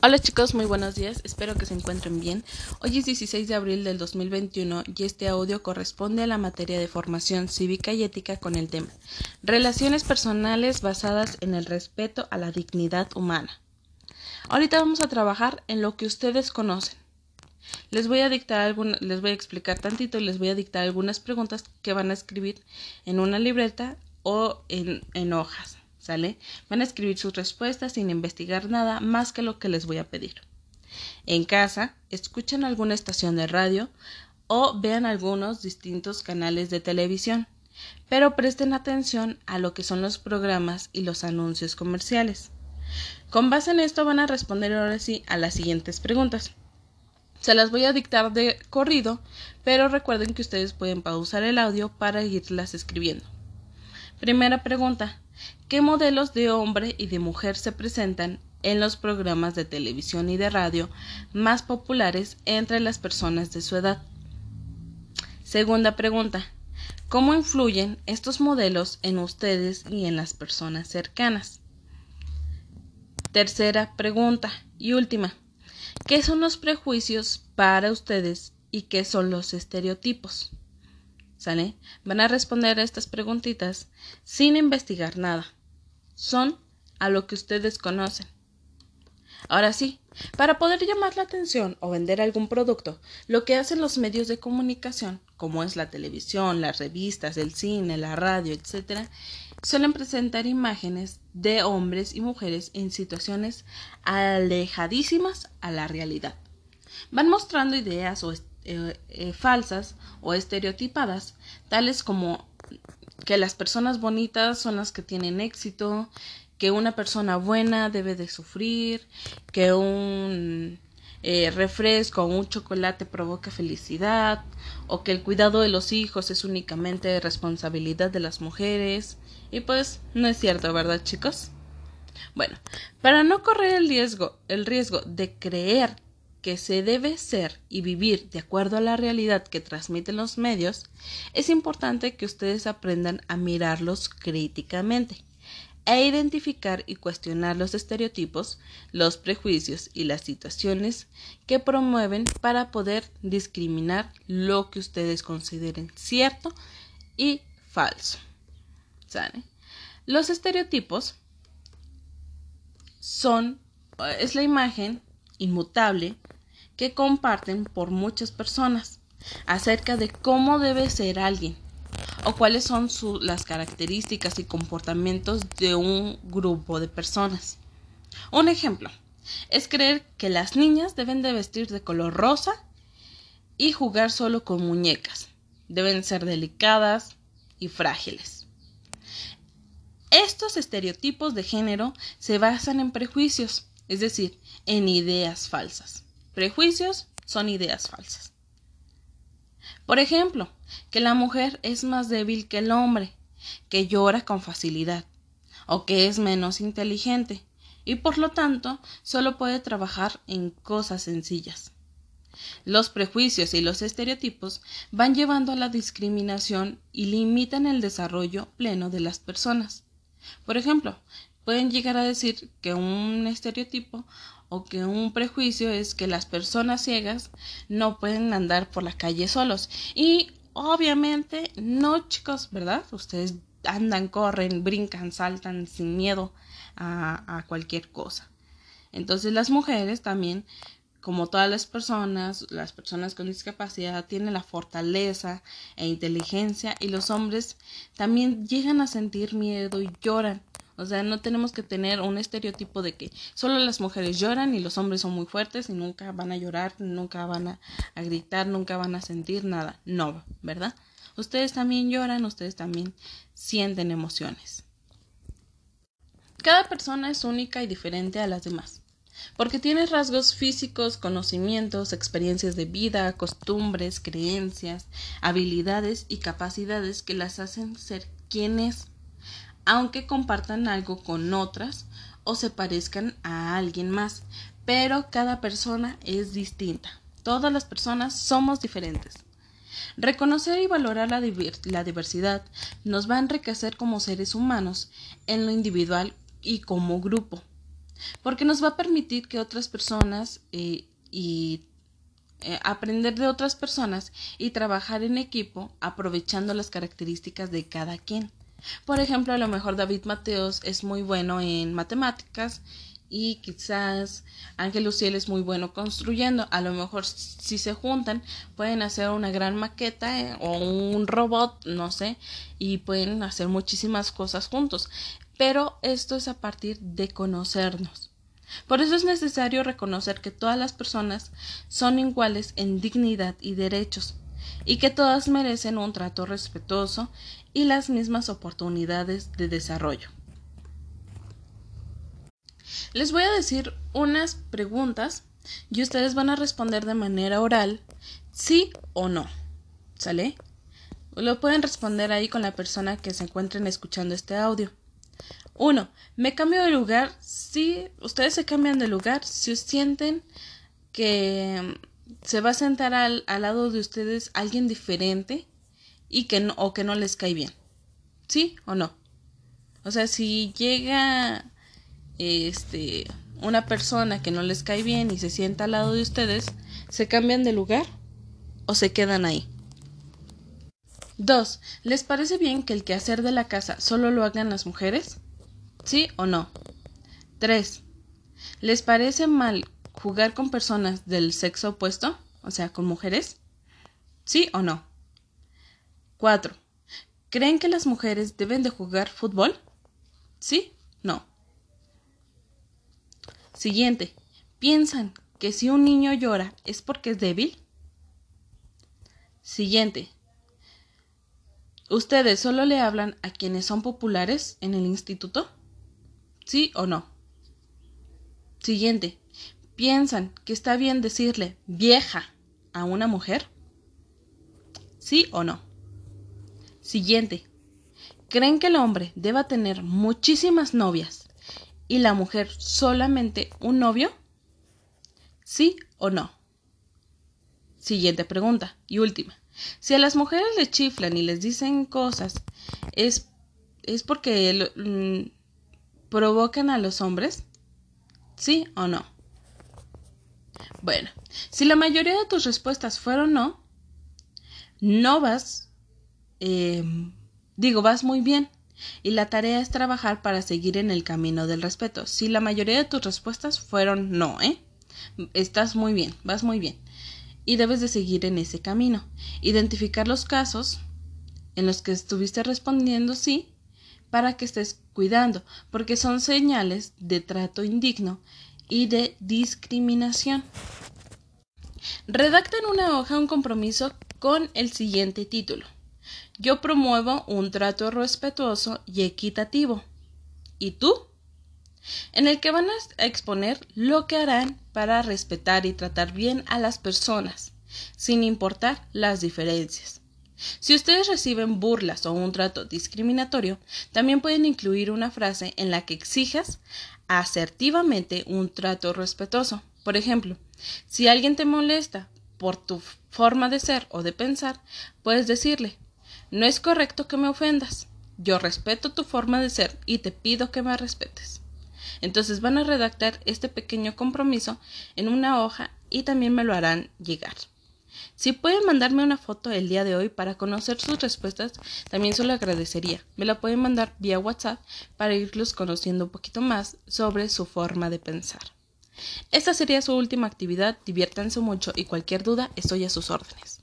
Hola chicos, muy buenos días, espero que se encuentren bien. Hoy es 16 de abril del 2021 y este audio corresponde a la materia de formación cívica y ética con el tema Relaciones personales basadas en el respeto a la dignidad humana. Ahorita vamos a trabajar en lo que ustedes conocen. Les voy a dictar les voy a explicar tantito y les voy a dictar algunas preguntas que van a escribir en una libreta o en, en hojas. Van a escribir sus respuestas sin investigar nada más que lo que les voy a pedir. En casa, escuchen alguna estación de radio o vean algunos distintos canales de televisión, pero presten atención a lo que son los programas y los anuncios comerciales. Con base en esto van a responder ahora sí a las siguientes preguntas. Se las voy a dictar de corrido, pero recuerden que ustedes pueden pausar el audio para irlas escribiendo. Primera pregunta. ¿Qué modelos de hombre y de mujer se presentan en los programas de televisión y de radio más populares entre las personas de su edad? Segunda pregunta. ¿Cómo influyen estos modelos en ustedes y en las personas cercanas? Tercera pregunta y última. ¿Qué son los prejuicios para ustedes y qué son los estereotipos? ¿Sale? Van a responder a estas preguntitas sin investigar nada. Son a lo que ustedes conocen. Ahora sí, para poder llamar la atención o vender algún producto, lo que hacen los medios de comunicación, como es la televisión, las revistas, el cine, la radio, etc., suelen presentar imágenes de hombres y mujeres en situaciones alejadísimas a la realidad. Van mostrando ideas o eh, eh, falsas o estereotipadas, tales como que las personas bonitas son las que tienen éxito, que una persona buena debe de sufrir, que un eh, refresco o un chocolate provoca felicidad, o que el cuidado de los hijos es únicamente responsabilidad de las mujeres. Y pues no es cierto, ¿verdad, chicos? Bueno, para no correr el riesgo, el riesgo de creer que se debe ser y vivir de acuerdo a la realidad que transmiten los medios, es importante que ustedes aprendan a mirarlos críticamente e identificar y cuestionar los estereotipos, los prejuicios y las situaciones que promueven para poder discriminar lo que ustedes consideren cierto y falso. Los estereotipos son es la imagen inmutable que comparten por muchas personas acerca de cómo debe ser alguien o cuáles son las características y comportamientos de un grupo de personas. Un ejemplo es creer que las niñas deben de vestir de color rosa y jugar solo con muñecas. Deben ser delicadas y frágiles. Estos estereotipos de género se basan en prejuicios es decir, en ideas falsas. Prejuicios son ideas falsas. Por ejemplo, que la mujer es más débil que el hombre, que llora con facilidad, o que es menos inteligente, y por lo tanto solo puede trabajar en cosas sencillas. Los prejuicios y los estereotipos van llevando a la discriminación y limitan el desarrollo pleno de las personas. Por ejemplo, pueden llegar a decir que un estereotipo o que un prejuicio es que las personas ciegas no pueden andar por la calle solos. Y obviamente no, chicos, ¿verdad? Ustedes andan, corren, brincan, saltan sin miedo a, a cualquier cosa. Entonces las mujeres también, como todas las personas, las personas con discapacidad tienen la fortaleza e inteligencia y los hombres también llegan a sentir miedo y lloran o sea, no tenemos que tener un estereotipo de que solo las mujeres lloran y los hombres son muy fuertes y nunca van a llorar, nunca van a, gritar, nunca van a sentir nada. No, ¿verdad? Ustedes también lloran, ustedes también sienten emociones. Cada persona es única y diferente a las demás, porque tiene rasgos físicos, conocimientos, experiencias de vida, costumbres, creencias, habilidades y capacidades que las hacen ser quienes aunque compartan algo con otras o se parezcan a alguien más, pero cada persona es distinta. Todas las personas somos diferentes. Reconocer y valorar la, diversidad nos va a enriquecer como seres humanos en lo individual y como grupo. porque nos va a permitir que otras personas eh, y eh, aprender de otras personas y trabajar en equipo aprovechando las características de cada quien. Por ejemplo, a lo mejor David Mateos es muy bueno en matemáticas y quizás Ángel Luciel es muy bueno construyendo. A lo mejor si se juntan pueden hacer una gran maqueta eh, o un robot, no sé, y pueden hacer muchísimas cosas juntos. Pero esto es a partir de conocernos. Por eso es necesario reconocer que todas las personas son iguales en dignidad y derechos, y que todas merecen un trato respetuoso y las mismas oportunidades de desarrollo. Les voy a decir unas preguntas y ustedes van a responder de manera oral sí o no. ¿Sale? Lo pueden responder ahí con la persona que se encuentren escuchando este audio. Uno, me cambio de lugar si ustedes se cambian de lugar, si sienten que se va a sentar al, al lado de ustedes alguien diferente y que no, o que no les cae bien. ¿Sí o no? O sea, si llega este una persona que no les cae bien y se sienta al lado de ustedes, ¿se cambian de lugar o se quedan ahí? 2. ¿Les parece bien que el quehacer de la casa solo lo hagan las mujeres? ¿Sí o no? 3. ¿Les parece mal jugar con personas del sexo opuesto? O sea, con mujeres. ¿Sí o no? 4. ¿Creen que las mujeres deben de jugar fútbol? ¿Sí? No. Siguiente. ¿Piensan que si un niño llora es porque es débil? Siguiente. ¿Ustedes solo le hablan a quienes son populares en el instituto? ¿Sí o no? Siguiente. ¿Piensan que está bien decirle vieja a una mujer? ¿Sí o no? Siguiente. ¿Creen que el hombre deba tener muchísimas novias y la mujer solamente un novio? ¿Sí o no? Siguiente pregunta y última. Si a las mujeres les chiflan y les dicen cosas, ¿es, es porque mm, provocan a los hombres? ¿Sí o no? Bueno, si la mayoría de tus respuestas fueron no, no vas Em, digo, vas muy bien. Y la tarea es trabajar para seguir en el camino del respeto. Si la mayoría de tus respuestas fueron no, ¿eh? Estás muy bien, vas muy bien. Y debes de seguir en ese camino. Identificar los casos en los que estuviste respondiendo sí para que estés cuidando, porque son señales de trato indigno y de discriminación. Redacta en una hoja un compromiso con el siguiente título. Yo promuevo un trato respetuoso y equitativo. ¿Y tú? En el que van a exponer lo que harán para respetar y tratar bien a las personas, sin importar las diferencias. Si ustedes reciben burlas o un trato discriminatorio, también pueden incluir una frase en la que exijas asertivamente un trato respetuoso. Por ejemplo, si alguien te molesta por tu forma de ser o de pensar, puedes decirle no es correcto que me ofendas. Yo respeto tu forma de ser y te pido que me respetes. Entonces van a redactar este pequeño compromiso en una hoja y también me lo harán llegar. Si pueden mandarme una foto el día de hoy para conocer sus respuestas, también se lo agradecería. Me la pueden mandar vía WhatsApp para irlos conociendo un poquito más sobre su forma de pensar. Esta sería su última actividad, diviértanse mucho y cualquier duda estoy a sus órdenes.